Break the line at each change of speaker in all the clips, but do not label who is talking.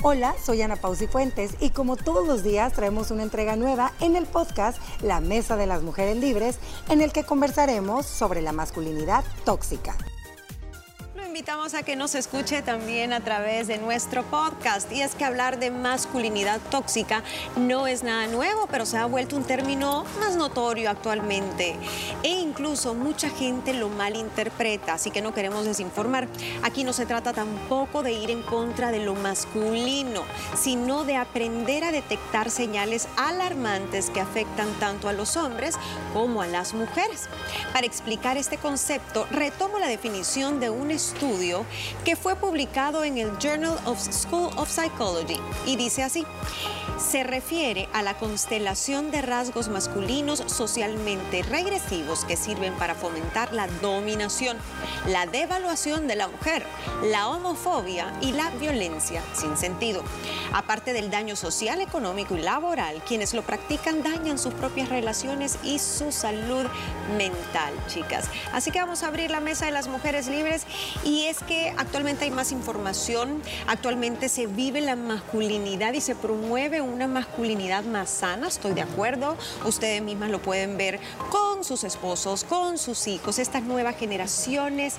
Hola, soy Ana Pausi Fuentes y como todos los días traemos una entrega nueva en el podcast La Mesa de las Mujeres Libres, en el que conversaremos sobre la masculinidad tóxica
invitamos a que nos escuche también a través de nuestro podcast. Y es que hablar de masculinidad tóxica no es nada nuevo, pero se ha vuelto un término más notorio actualmente. E incluso mucha gente lo malinterpreta, así que no queremos desinformar. Aquí no se trata tampoco de ir en contra de lo masculino, sino de aprender a detectar señales alarmantes que afectan tanto a los hombres como a las mujeres. Para explicar este concepto, retomo la definición de un estudio que fue publicado en el Journal of School of Psychology y dice así, se refiere a la constelación de rasgos masculinos socialmente regresivos que sirven para fomentar la dominación, la devaluación de la mujer, la homofobia y la violencia sin sentido. Aparte del daño social, económico y laboral, quienes lo practican dañan sus propias relaciones y su salud mental, chicas. Así que vamos a abrir la mesa de las mujeres libres y es que actualmente hay más información, actualmente se vive la masculinidad y se promueve una masculinidad más sana, estoy de acuerdo, ustedes mismas lo pueden ver con sus esposos, con sus hijos, estas nuevas generaciones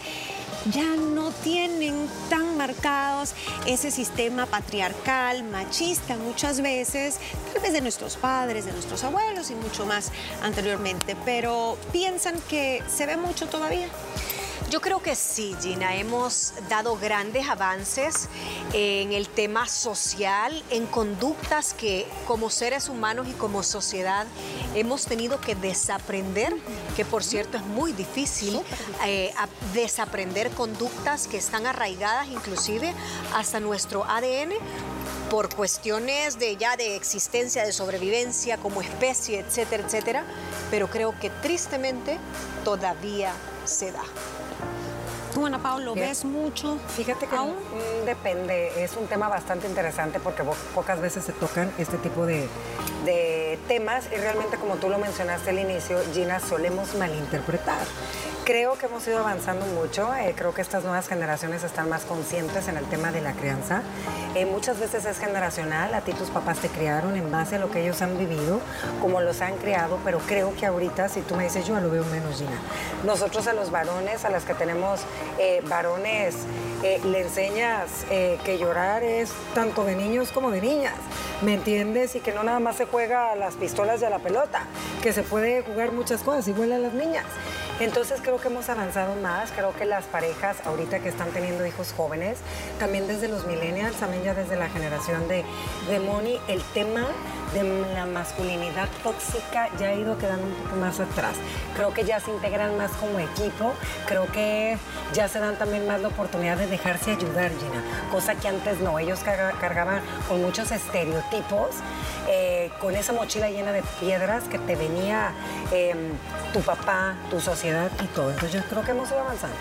ya no tienen tan marcados ese sistema patriarcal, machista muchas veces, tal vez de nuestros padres, de nuestros abuelos y mucho más anteriormente, pero piensan que se ve mucho todavía.
Yo creo que sí, Gina. Hemos dado grandes avances en el tema social, en conductas que como seres humanos y como sociedad hemos tenido que desaprender, que por cierto es muy difícil eh, desaprender conductas que están arraigadas inclusive hasta nuestro ADN por cuestiones de ya de existencia, de sobrevivencia como especie, etcétera, etcétera, pero creo que tristemente todavía se da.
Tú, Ana Paula, ves mucho?
Fíjate que aún depende, es un tema bastante interesante porque pocas veces se tocan este tipo de, de temas y realmente como tú lo mencionaste al inicio, Gina, solemos malinterpretar creo que hemos ido avanzando mucho. Eh, creo que estas nuevas generaciones están más conscientes en el tema de la crianza. Eh, muchas veces es generacional. A ti tus papás te criaron en base a lo que ellos han vivido, como los han criado, pero creo que ahorita, si tú me dices, yo lo veo menos, Gina. Nosotros a los varones, a las que tenemos eh, varones, le enseñas que llorar es tanto de niños como de niñas. ¿Me entiendes? Y que no nada más se juega a las pistolas y a la pelota, que se puede jugar muchas cosas, igual a las niñas. Entonces creo que hemos avanzado más, creo que las parejas ahorita que están teniendo hijos jóvenes, también desde los millennials, también ya desde la generación de, de Moni, el tema de la masculinidad tóxica ya ha ido quedando un poco más atrás. Creo que ya se integran más como equipo, creo que ya se dan también más la oportunidad de dejarse ayudar, Gina, cosa que antes no, ellos cargaban con muchos estereotipos, eh, con esa mochila llena de piedras que te venía em, tu papá, tu sociedad y todo. Entonces yo creo que hemos ido avanzando.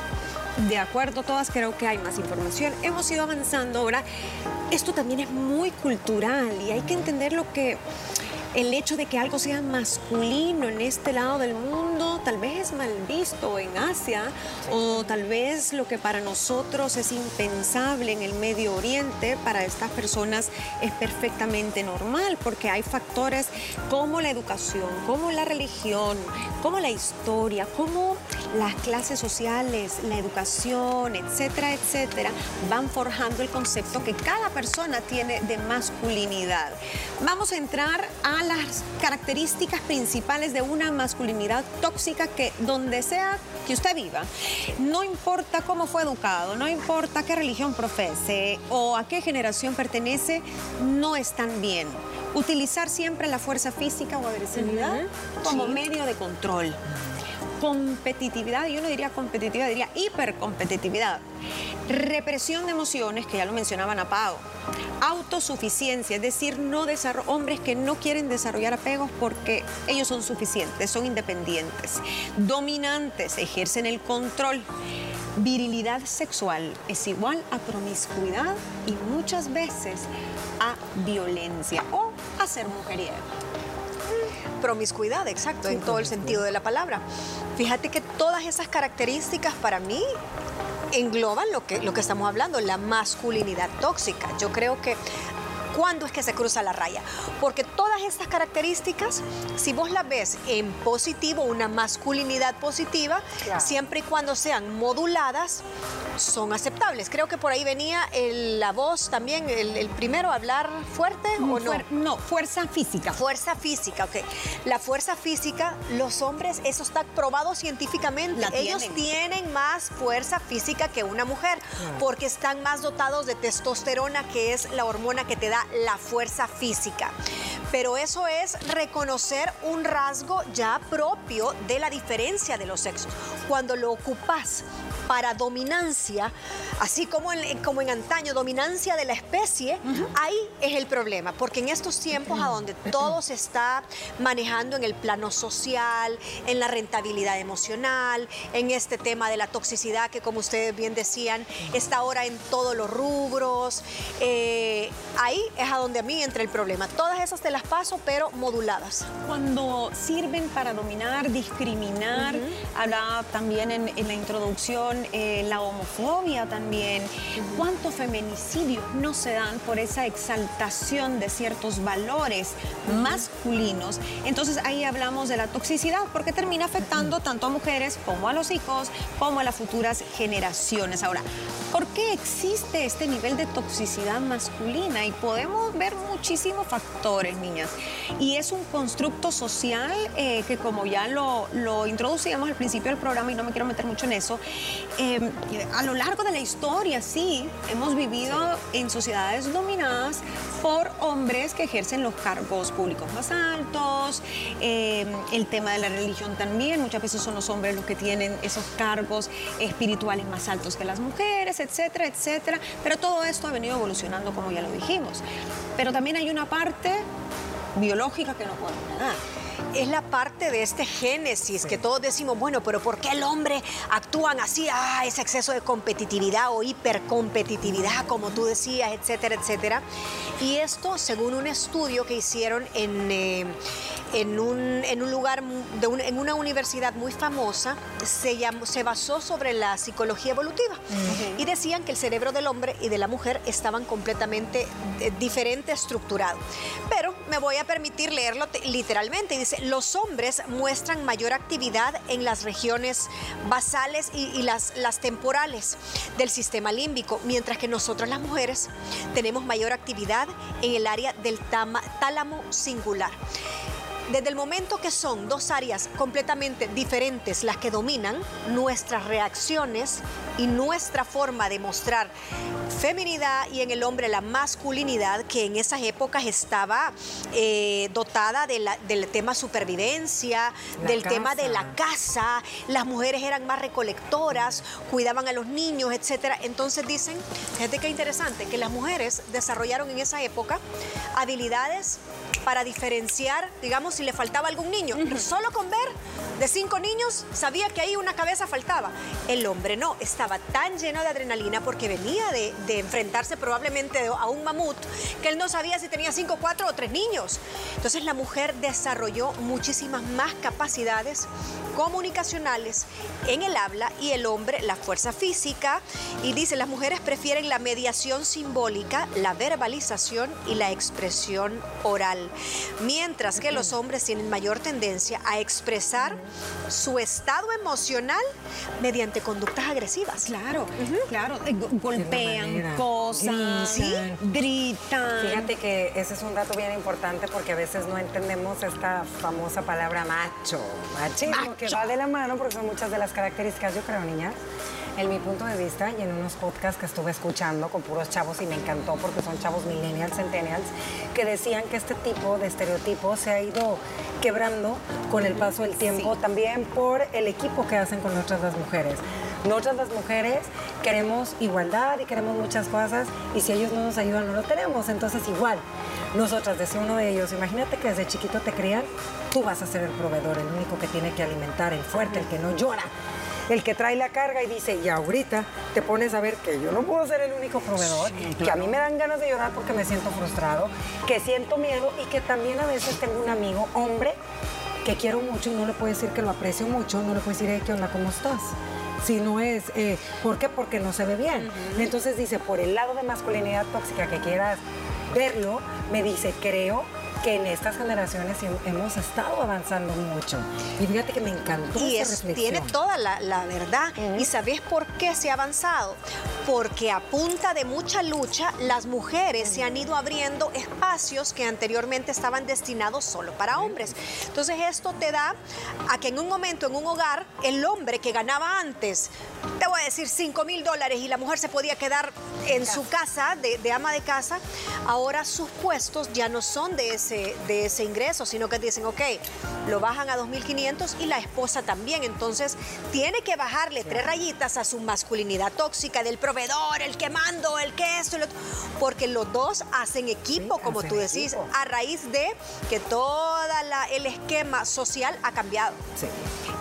De acuerdo, todas creo que hay más información. Hemos ido avanzando ahora. Esto también es muy cultural y hay que entender lo que el hecho de que algo sea masculino en este lado del mundo tal vez es mal visto en Asia o tal vez lo que para nosotros es impensable en el Medio Oriente, para estas personas es perfectamente normal porque hay factores como la educación, como la religión, como la historia, como las clases sociales, la educación, etcétera, etcétera, van forjando el concepto que cada persona tiene de masculinidad. Vamos a entrar a las características principales de una masculinidad tóxica que donde sea que usted viva, no importa cómo fue educado, no importa qué religión profese o a qué generación pertenece, no están bien. Utilizar siempre la fuerza física o agresividad como medio de control competitividad, yo no diría competitividad, diría hipercompetitividad. Represión de emociones, que ya lo mencionaban apagos. Autosuficiencia, es decir, no hombres que no quieren desarrollar apegos porque ellos son suficientes, son independientes. Dominantes, ejercen el control. Virilidad sexual es igual a promiscuidad y muchas veces a violencia o a ser mujeriego
promiscuidad, exacto, en todo el sentido de la palabra. Fíjate que todas esas características para mí engloban lo que, lo que estamos hablando, la masculinidad tóxica. Yo creo que ¿Cuándo es que se cruza la raya? Porque todas estas características, si vos las ves en positivo, una masculinidad positiva, siempre y cuando sean moduladas, son aceptables. Creo que por ahí venía la voz también, el, primero, hablar fuerte o no.
no, fuerza física.
Fuerza física, ok. La fuerza física, los hombres, eso está probado científicamente. Ellos tienen. más fuerza física que una mujer, porque están más dotados de testosterona, que es la hormona que te da la fuerza física. Pero eso es reconocer un rasgo ya propio de la diferencia de los sexos. Cuando lo ocupas para dominancia, así como en, como en antaño, dominancia de la especie, ahí es el problema, porque en estos tiempos a donde todo se está manejando en el plano social, en la rentabilidad emocional, en este tema de la toxicidad que como ustedes bien decían, está ahora en todos los rubros, eh, ahí es a donde a mí entra el problema. Todas esas te las paso, pero moduladas.
Cuando sirven para dominar, discriminar, hablaba también en la introducción, eh, la homofobia también, cuántos feminicidios no se dan por esa exaltación de ciertos valores masculinos. Entonces ahí hablamos de la toxicidad porque termina afectando tanto a mujeres como a los hijos, como a las futuras generaciones. Ahora, ¿por qué existe este nivel de toxicidad masculina? Y podemos ver muchísimos factores, niñas. Y es un constructo social eh, que como ya lo, lo introducíamos al principio del programa y no me quiero meter mucho en eso, Em, a lo largo de la historia, sí, hemos vivido en sociedades dominadas por hombres que ejercen los cargos públicos más altos, em, el tema de la religión también, muchas veces son los hombres los que tienen esos cargos espirituales más altos que las mujeres, etcétera, etcétera, pero todo esto ha venido evolucionando como ya lo dijimos. Pero también hay una parte biológica que no podemos negar
es la parte de este génesis que todos decimos, bueno, pero ¿por qué el hombre actúan así? Ah, ese exceso de competitividad o hipercompetitividad, como tú decías, etcétera, etcétera. Y esto, según un estudio que hicieron en, eh, en, un, en un lugar, de en una universidad muy famosa, se, llamó, se basó sobre la psicología evolutiva. Y decían que el cerebro del hombre y de la mujer estaban completamente eh, diferente estructurado. Pero me voy a permitir leerlo literalmente. Dice, los hombres muestran mayor actividad en las regiones basales y, las, las temporales del sistema límbico, mientras que nosotros las mujeres tenemos mayor actividad en el área del tálamo singular. Desde el momento que son dos áreas completamente diferentes las que dominan, nuestras reacciones y nuestra forma de mostrar feminidad y en el hombre la masculinidad que en esas épocas estaba eh, dotada del tema supervivencia, del tema de la casa, las mujeres eran más recolectoras, cuidaban a los niños, etc. Entonces dicen, fíjate qué interesante, que las mujeres desarrollaron en esa época habilidades para diferenciar, digamos, si le faltaba algún niño. Solo con ver de cinco niños sabía que ahí una cabeza faltaba. El hombre no, estaba tan lleno de adrenalina porque venía de, enfrentarse probablemente a un mamut que él no sabía si tenía cinco, cuatro o tres niños. Entonces la mujer desarrolló muchísimas más capacidades comunicacionales en el habla y el hombre la fuerza física. Y dice, las mujeres prefieren la mediación simbólica, la verbalización y la expresión oral, mientras que los hombres tienen mayor tendencia a expresar su estado emocional mediante conductas agresivas.
Claro, claro, eh, golpean cosas, gritan.
Fíjate que ese es un dato bien importante porque a veces no entendemos esta famosa palabra macho, machismo, que va de la mano porque son muchas de las características, yo creo, niñas en mi punto de vista y en unos podcasts que estuve escuchando con puros chavos y me encantó porque son chavos millennials, centennials, que decían que este tipo de estereotipos se ha ido quebrando con el paso del tiempo, también por el equipo que hacen con nosotras las mujeres. Nosotras las mujeres queremos igualdad y queremos muchas cosas y si ellos no nos ayudan no lo tenemos, entonces igual. Nosotras, decía uno de ellos, imagínate que desde chiquito te crían, tú vas a ser el proveedor, el único que tiene que alimentar, el fuerte, el que no llora el que trae la carga y dice, y ahorita te pones a ver que yo no puedo ser el único proveedor, que a mí me dan ganas de llorar porque me siento frustrado, que siento miedo y que también a veces tengo un amigo, hombre, que quiero mucho y no le puedo decir que lo aprecio mucho, no le puedo decir, ¿qué onda? ¿Cómo estás? si no es, eh, ¿por qué? Porque no se ve bien. Entonces dice, por el lado de masculinidad tóxica que quieras verlo, me dice, creo que en estas generaciones hemos estado avanzando mucho. Y fíjate que me encantó
y
esa reflexión.
tiene toda la, verdad. ¿Y sabes por qué se ha avanzado? Porque a punta de mucha lucha, las mujeres se han ido abriendo espacios que anteriormente estaban destinados solo para hombres. Entonces esto te da a que en un momento, en un hogar, el hombre que ganaba antes, te voy a decir 5 mil dólares y la mujer se podía quedar en su casa, de, de ama de casa, ahora sus puestos ya no son de ese de ese ingreso, sino que dicen, ok, lo bajan a 2.500 y la esposa también. Entonces, tiene que bajarle tres rayitas a su masculinidad tóxica del proveedor, el que mando, el que esto, porque los dos hacen equipo, como tú decís, a raíz de que todo el esquema social ha cambiado.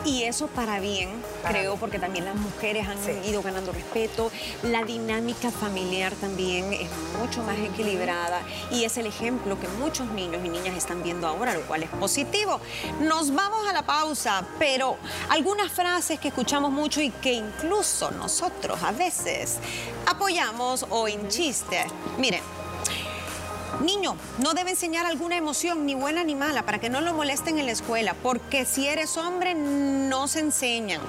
Y eso para bien, creo, porque también las mujeres han ido ganando respeto. La dinámica familiar también es mucho más equilibrada y es el ejemplo que muchos niños y niñas están viendo ahora, lo cual es positivo. Nos vamos a la pausa, pero algunas frases que escuchamos mucho y que incluso nosotros a veces apoyamos o en chiste. Miren, Niño, no debe enseñar alguna emoción, ni buena ni mala, para que no lo molesten en la escuela, porque si eres hombre no se enseñan.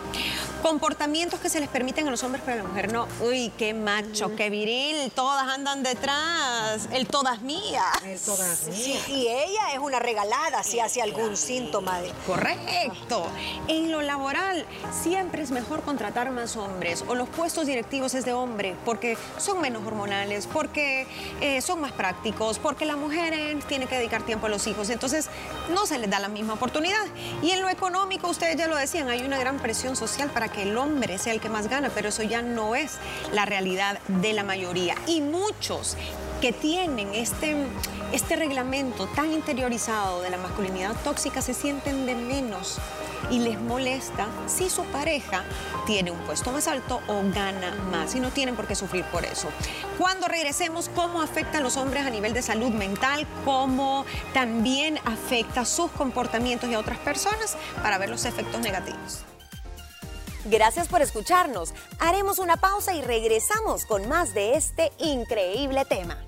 Comportamientos que se les permiten a los hombres, pero a la mujer no. Uy, qué macho, qué viril, todas andan detrás, el todas mías.
El todas mías.
y ella es una regalada si hace algún síntoma de...
Correcto. En lo laboral siempre es mejor contratar más hombres o los puestos directivos es de hombre porque son menos hormonales, porque eh, son más prácticos, porque la mujer tiene que dedicar tiempo a los hijos, entonces no se les da la misma oportunidad. Y en lo económico, ustedes ya lo decían, hay una gran presión social para que el hombre sea el que más gana, pero eso ya no es la realidad de la mayoría. Y muchos que tienen este, este reglamento tan interiorizado de la masculinidad tóxica se sienten de menos y les molesta si su pareja tiene un puesto más alto o gana más y no tienen por qué sufrir por eso. Cuando regresemos, cómo afecta a los hombres a nivel de salud mental, cómo también afecta sus comportamientos y a otras personas para ver los efectos negativos.
Gracias por escucharnos. Haremos una pausa y regresamos con más de este increíble tema.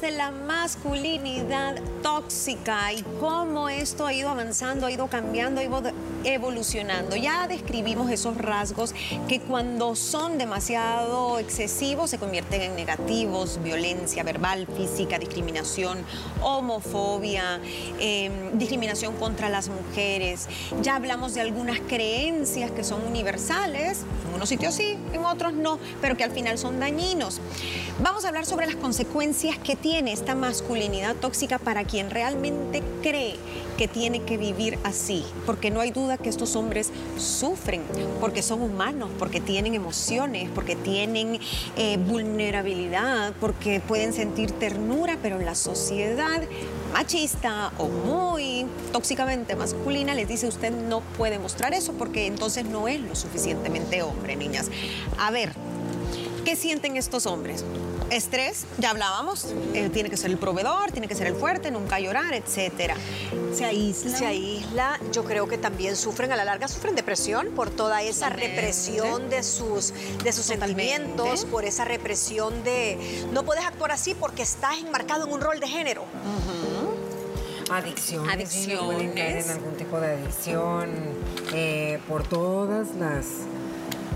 De la masculinidad tóxica y cómo esto ha ido avanzando, ha ido cambiando, ha ido evolucionando. Ya describimos esos rasgos que cuando son demasiado excesivos se convierten en negativos, violencia verbal, física, discriminación, homofobia, em, discriminación contra las mujeres. Ya hablamos de algunas creencias que son universales, en unos sitios sí, en otros no, pero que al final son dañinos. Vamos a hablar sobre las consecuencias que tiene esta masculinidad tóxica para quien realmente cree que tiene que vivir así, porque no hay duda que estos hombres sufren, porque son humanos, porque tienen emociones, porque tienen eh, vulnerabilidad, porque pueden sentir ternura, pero la sociedad machista o muy tóxicamente masculina les dice usted no puede mostrar eso porque entonces no es lo suficientemente hombre, niñas. A ver, ¿qué sienten estos hombres? Estrés, ya hablábamos, eh, tiene que ser el proveedor, tiene que ser el fuerte, nunca llorar, etcétera.
Se aísla. Se aísla, yo creo que también sufren, a la larga sufren depresión por toda esa represión de sus, de sus sentimientos, por esa represión de no puedes actuar así porque estás enmarcado en un rol de género.
Adicciones. Adicciones. en algún tipo de adicción eh, por todas las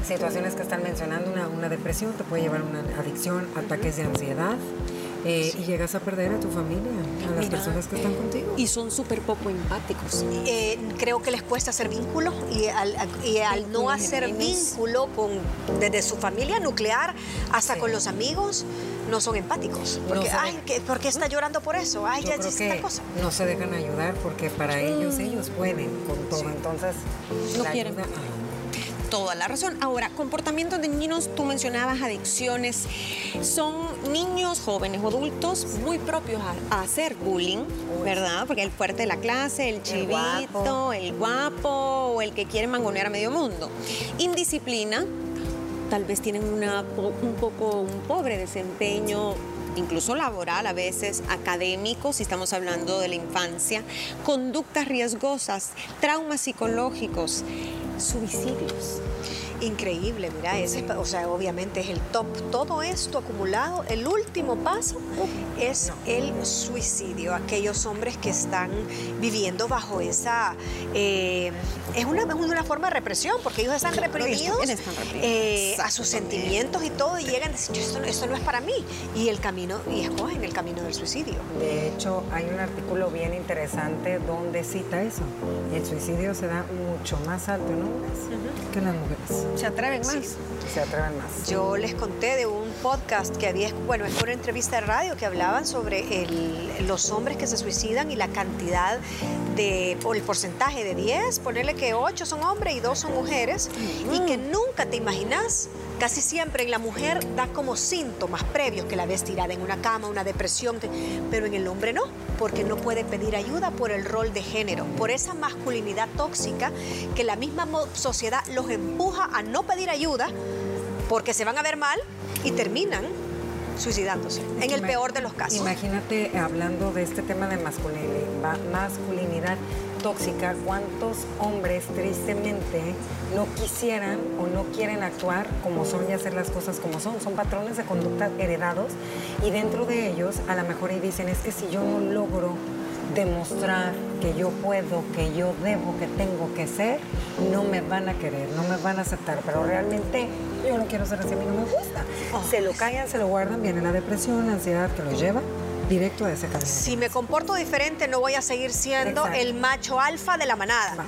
situaciones que están mencionando, una, depresión te puede llevar a una adicción, ataques de ansiedad. Eh, y llegas a perder a tu familia, a las personas que están contigo.
Y son súper poco empáticos.
Eh, creo que les cuesta hacer vínculo y al, no hacer vínculo con, desde su familia nuclear hasta con los amigos, no son empáticos. Porque, ay, ¿por qué está llorando por eso? Ay, ya
creo cosa. No se dejan ayudar porque para ellos, ellos pueden con todo. Entonces,
no quieren toda la razón. Ahora, comportamientos de niños, tú mencionabas adicciones, son niños, jóvenes o adultos muy propios a, hacer bullying, ¿verdad? Porque el fuerte de la clase, el chivito, el guapo, o el que quiere mangonear a medio mundo. Indisciplina, tal vez tienen una, un poco un pobre desempeño incluso laboral a veces, académico, si estamos hablando de la infancia, conductas riesgosas, traumas psicológicos, suicidios.
Increíble, mira, ese, o sea, obviamente es el top. Todo esto acumulado, el último paso es el suicidio. Aquellos hombres que están viviendo bajo esa... eh, es, una, es una forma de represión, porque ellos están reprimidos eh, a sus sentimientos y todo, y llegan a decir, esto, no- esto no es para mí. Y el camino, y escogen el camino del suicidio.
De hecho, hay un artículo bien interesante donde cita eso. El suicidio se da mucho más alto en hombres que en las mujeres.
¿Se atreven más?
Se atreven más.
Yo les conté de un podcast que había, bueno, es una entrevista de radio que hablaban sobre el- los hombres que se suicidan y la cantidad de, o el porcentaje de 10, ponerle que 8 son hombres y 2 son mujeres, y que nunca te imaginas, casi siempre en la mujer da como síntomas previos que la ves tirada en una cama, una depresión, que- pero en el hombre no, porque no puede pedir ayuda por el rol de género, por esa masculinidad tóxica que la misma sociedad los empuja a no pedir ayuda porque se van a ver mal y terminan suicidándose, en el peor de los casos.
Imagínate hablando de este tema de masculinidad, masculinidad tóxica, cuántos hombres tristemente no quisieran o no quieren actuar como son y hacer las cosas como son. Son patrones de conducta heredados y dentro de ellos a lo mejor y dicen es que si yo no logro demostrar que yo puedo, que yo debo, que tengo que ser, no me van a querer, no me van a aceptar, pero realmente yo no quiero ser así, a mí no me gusta. Se lo callan, se lo guardan, viene la depresión, la ansiedad que los lleva directo a ese camino.
Si me comporto diferente, no voy a seguir siendo
Exacto.
el macho alfa de la manada.
Va.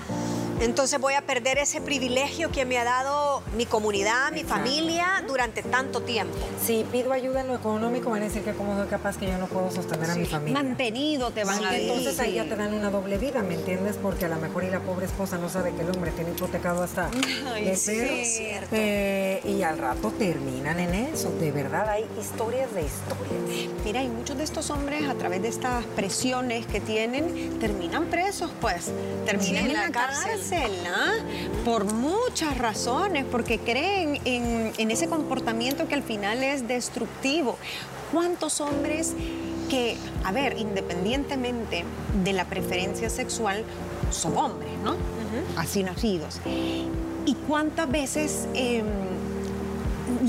Entonces voy a perder ese privilegio que me ha dado mi comunidad, mi familia durante tanto tiempo.
Si pido ayuda en lo económico, van a decir que como soy capaz que yo no puedo sostener a mi familia.
Mantenido te van
Sí,
a decir.
entonces ahí ya te dan una doble vida, ¿me entiendes? Porque a lo mejor y la pobre esposa no sabe que el hombre tiene hipotecado hasta
Ay, es cierto.
Eh, y al rato terminan en eso. De verdad, hay historias de historias.
Mira, y muchos de estos hombres, a través de estas presiones que tienen, terminan presos, pues. Terminan
Sí,
en la cárcel, ¿ah? Por muchas razones, porque creen en, en ese comportamiento que al final es destructivo. ¿Cuántos hombres que, a ver, independientemente de la preferencia sexual, son hombres, ¿no? Así nacidos. ¿Y cuántas veces... em,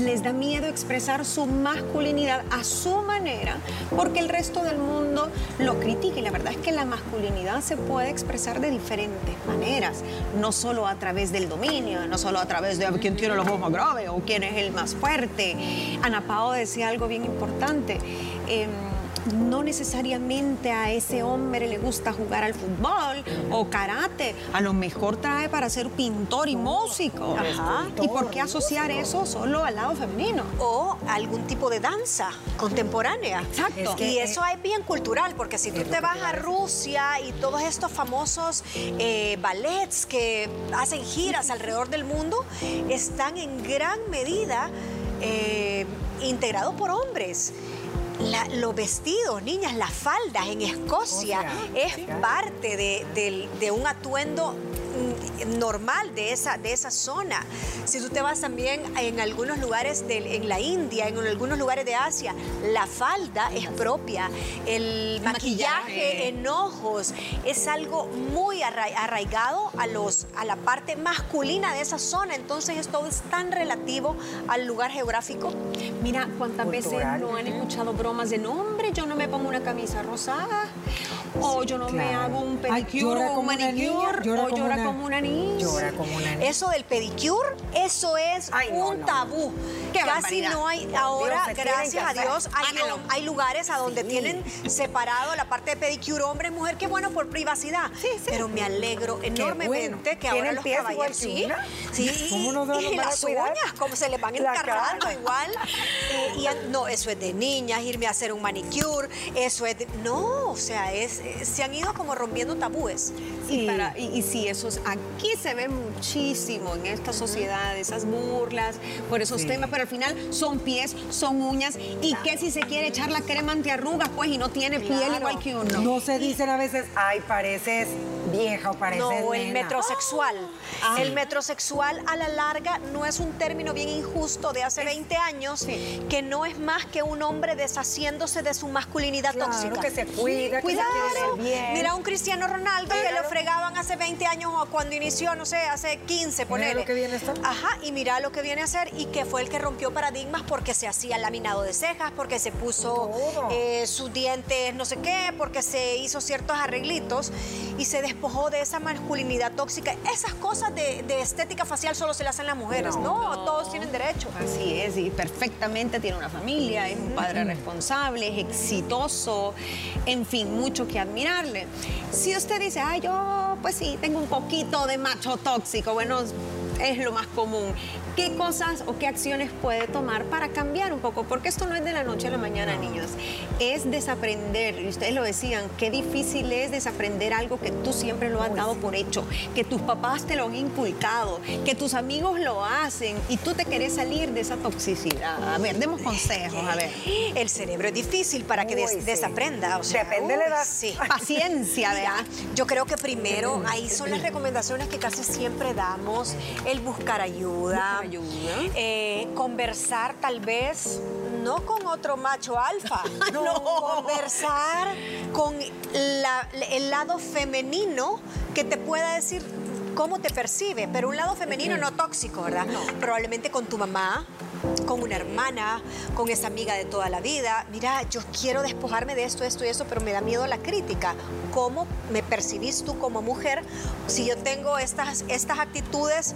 les da miedo expresar su masculinidad a su manera porque el resto del mundo lo critica y la verdad es que la masculinidad se puede expresar de diferentes maneras, no solo a través del dominio, no solo a través de quién tiene la voz más grave o quién es el más fuerte. Ana Pao decía algo bien importante. em, no necesariamente a ese hombre le gusta jugar al fútbol o karate, a lo mejor trae para ser pintor y músico.
Ajá.
¿Y por qué asociar eso solo al lado femenino?
O algún tipo de danza contemporánea.
Exacto.
Es que,
y eso es bien cultural, porque si tú te vas a. Rusia y todos estos famosos eh, ballets que hacen giras alrededor del mundo, están en gran medida eh, integrados por hombres. La- los vestidos, niñas, las faldas en Escocia
O sea,
es parte de, de un atuendo normal de esa, de esa zona. Si tú te vas también en algunos lugares del- en la India, en algunos lugares de Asia, la falda es propia, el maquillaje,
maquillaje.
en ojos es algo muy arra- arraigado a, los, a la parte masculina de esa zona. Entonces esto es tan relativo al lugar geográfico.
Mira, ¿cuántas veces no han escuchado bromas de nombre? Yo no me pongo una camisa rosada. O yo no me hago un
Ay,
pedicure
llora
o un
como
manicure.
llora
o
como
llora
una-
como una niña.
Llora como una niña.
Eso del pedicure, eso es
Ay, no,
un
no.
tabú.
Qué
Casi
barbaridad.
no hay, ahora,
tienen
gracias
que
a. Dios, hay, hay lugares a donde
Sí.
tienen separado la parte de pedicure hombre mujer, qué bueno por privacidad. Pero me alegro enormemente
bueno.
que ahora
¿Tienen
los caballeros
que
sí, sí,
¿Cómo no se los
y las uñas, como se les van
cara.
igual. Y no, eso es de niñas, irme a hacer un manicure, eso es de, no, o sea, es, se han ido como rompiendo tabúes.
Y, para- y, y sí, eso es- aquí se ve muchísimo en esta sociedad, esas burlas por esos
Sí.
temas, pero al final son pies, son uñas. ¿Y qué si se quiere echar la crema antiarrugas, pues, y no tiene piel
Claro.
igual que uno?
No se dicen a veces, ay, pareces vieja o pareces
No, el
nena.
metrosexual.
Ah.
El metrosexual a la larga no es un término bien injusto de hace 20 años, que no es más que un hombre deshaciéndose de su masculinidad
Claro,
tóxica.
que se cuida, que se bien.
Mira a un Cristiano Ronaldo que lo fregaban hace 20 años o cuando inició, no sé, hace 15, ponele.
lo que viene a estar.
Ajá, y mira lo que viene a hacer y que fue el que rompió paradigmas porque se hacía laminado de cejas, porque se puso eh, sus dientes no sé qué, porque se hizo ciertos arreglitos y se despojó de esa masculinidad tóxica. Esas cosas de, de estética facial solo se las hacen las mujeres, ¿no? Todos tienen derecho.
Así es, y perfectamente tiene una familia, es un padre responsable, es exitoso, en fin, mucho que admirarle. Si usted dice, ah, yo pues sí, tengo un poquito de macho tóxico, bueno, es lo más común. ¿Qué cosas o qué acciones puede tomar para cambiar un poco? Porque esto no es de la noche a la mañana, niños. Es desaprender, y ustedes lo decían, qué difícil es desaprender algo que tú siempre lo has dado por hecho, que tus papás te lo han inculcado, que tus amigos lo hacen y tú te querés salir de esa toxicidad. A ver, demos consejos, a ver.
El cerebro es difícil para que des- desaprenda. O sea,
Depende de la edad.
Sí.
Paciencia, ¿verdad?
yo creo que primero ahí son las recomendaciones que casi siempre damos, el buscar ayuda,
Buscar ayuda.
eh, conversar tal vez no con otro macho alfa,
No.
conversar con la- el lado femenino que te pueda decir cómo te percibe, pero un lado femenino no tóxico, ¿verdad? Probablemente con tu mamá, con una hermana, con esa amiga de toda la vida. Mira, yo quiero despojarme de esto, esto y esto, pero me da miedo la crítica. ¿Cómo me percibís tú como mujer si yo tengo estas, estas actitudes?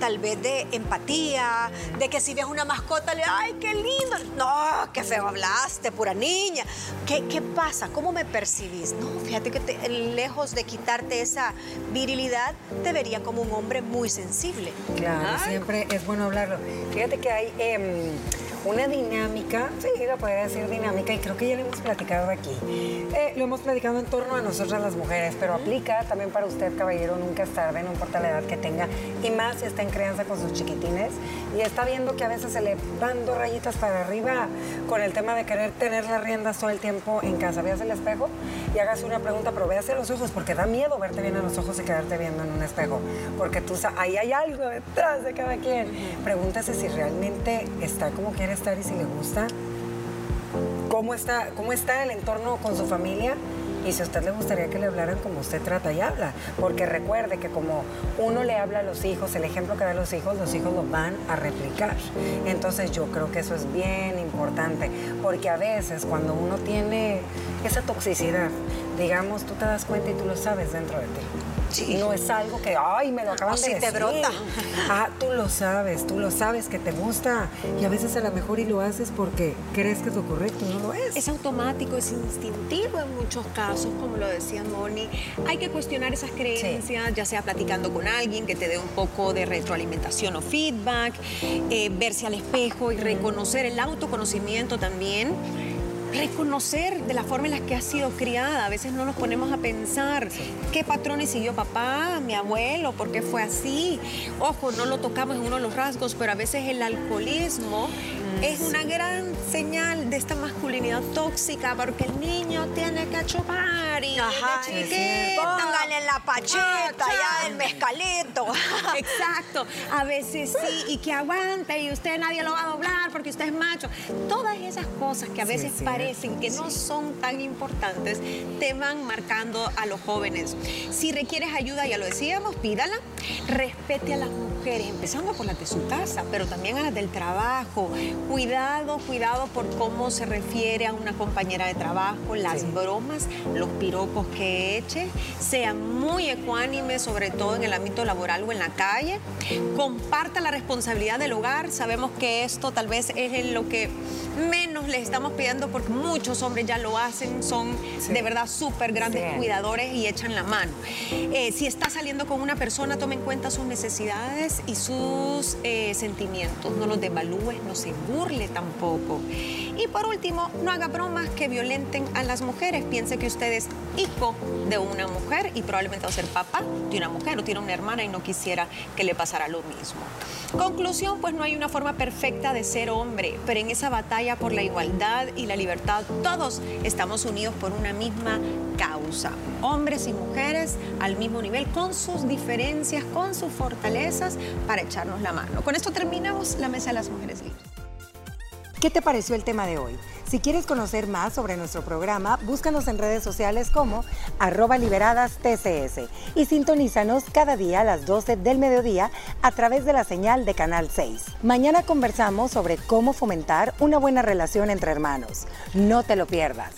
Tal vez de empatía, de que si ves una mascota, le ¡ay, qué lindo! No, qué feo hablaste, pura niña. ¿Qué, qué pasa? ¿Cómo me percibís? No, fíjate que te- lejos de quitarte esa virilidad, te vería como un hombre muy sensible.
Claro, siempre es bueno hablarlo. Fíjate que hay em, una dinámica, sí, la podría decir dinámica, y creo que ya lo hemos platicado aquí. Eh, lo hemos platicado en torno a nosotras las mujeres, pero aplica también para usted, caballero, nunca es tarde, no importa la edad que tenga, y más si está en crianza con sus chiquitines, y está viendo que a veces se le van dos rayitas para arriba con el tema de querer tener las riendas todo el tiempo en casa. Veas el espejo y hágase una pregunta, pero véase a los ojos, porque da miedo verte bien a los ojos y quedarte viendo en un espejo, porque tú ahí hay algo detrás de cada quien. Pregúntese si realmente está como estar y si le gusta, cómo está, cómo está el entorno con su familia y si a usted le gustaría que le hablaran como usted trata y habla. Porque recuerde que como uno le habla a los hijos, el ejemplo que da a los hijos, los hijos lo van a replicar. Entonces yo creo que eso es bien importante, porque a veces cuando uno tiene esa toxicidad, digamos, tú te das cuenta y tú lo sabes dentro de ti. No es algo que, ay, me lo acaban
O
de
si te
decir.
brota.
Ah, tú lo sabes, tú lo sabes que te gusta. Y a veces a lo mejor y lo haces porque crees que es lo correcto, no lo es.
Es automático, es instintivo en muchos casos, como lo decía Moni. Hay que cuestionar esas creencias, ya sea platicando con alguien que te dé un poco de retroalimentación o feedback, eh, verse al espejo y reconocer el autoconocimiento también. Reconocer de la forma en la que has sido criada. A veces no nos ponemos a pensar qué patrones siguió papá, mi abuelo, por qué fue así. Ojo, no lo tocamos en uno de los rasgos, pero a veces el alcoholismo es una gran señal de esta masculinidad tóxica porque el niño tiene que chupar y
Ajá,
chiquito.
Póngale la pacheta, ya el mezcalito.
Exacto, a veces sí, y que aguante, y usted nadie lo va a doblar porque usted es macho. Todas esas cosas que a veces parecen que no son tan importantes, te van marcando a los jóvenes. Si requieres ayuda, ya lo decíamos, pídala. Respete a las mujeres, empezando por las de su casa, pero también a las del trabajo. Cuidado, cuidado por cómo se refiere a una compañera de trabajo, las bromas, los piropos que eche. Sea muy ecuánime, sobre todo en el ámbito laboral o en la calle. Comparta la responsabilidad del hogar. Sabemos que esto tal vez es en lo que menos les estamos pidiendo porque muchos hombres ya lo hacen, son de verdad súper grandes
Sí.
cuidadores y echan la mano. Eh, si está saliendo con una persona, tome en cuenta sus necesidades y sus eh, sentimientos. No los devalúe, no se burle tampoco. Y por último, no haga bromas que violenten a las mujeres. Piense que usted es hijo de una mujer y probablemente va a ser papá de una mujer o tiene una hermana y no quisiera que le pasara lo mismo. Conclusión, pues no hay una forma perfecta de ser hombre, pero en esa batalla por la igualdad y la libertad. Todos estamos unidos por una misma causa. Hombres y mujeres al mismo nivel, con sus diferencias, con sus fortalezas, para echarnos la mano. Con esto terminamos la Mesa de las Mujeres Libres.
¿Qué te pareció el tema de hoy? Si quieres conocer más sobre nuestro programa, búscanos en redes sociales como arroba liberadas TCS y sintonízanos cada día a las 12 del mediodía a través de la señal de Canal 6. Mañana conversamos sobre cómo fomentar una buena relación entre hermanos. No te lo pierdas.